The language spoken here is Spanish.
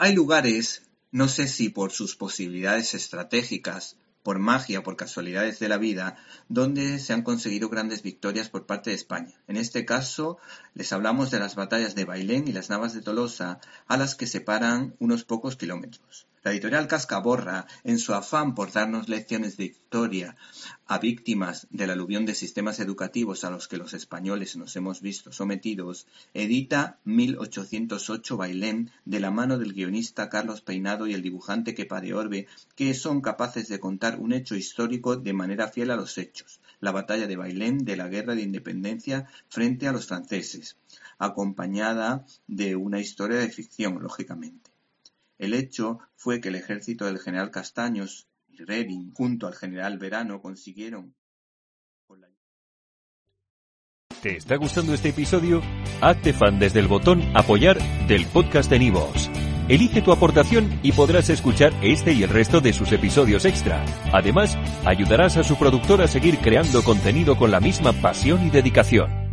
Hay lugares, no sé si por sus posibilidades estratégicas, por magia, por casualidades de la vida, donde se han conseguido grandes victorias por parte de España. En este caso, les hablamos de las batallas de Bailén y las Navas de Tolosa, a las que separan unos pocos kilómetros. La editorial Cascaborra, en su afán por darnos lecciones de historia a víctimas del aluvión de sistemas educativos a los que los españoles nos hemos visto sometidos, edita 1808 Bailén de la mano del guionista Carlos Peinado y el dibujante Kepa de Orbe, que son capaces de contar un hecho histórico de manera fiel a los hechos, la batalla de Bailén de la Guerra de Independencia frente a los franceses, acompañada de una historia de ficción, lógicamente. El hecho fue que el ejército del general Castaños y Reding, junto al general Verano, consiguieron. ¿Te está gustando este episodio? Hazte fan desde el botón Apoyar del podcast de Nivos. Elige tu aportación y podrás escuchar este y el resto de sus episodios extra. Además, ayudarás a su productor a seguir creando contenido con la misma pasión y dedicación.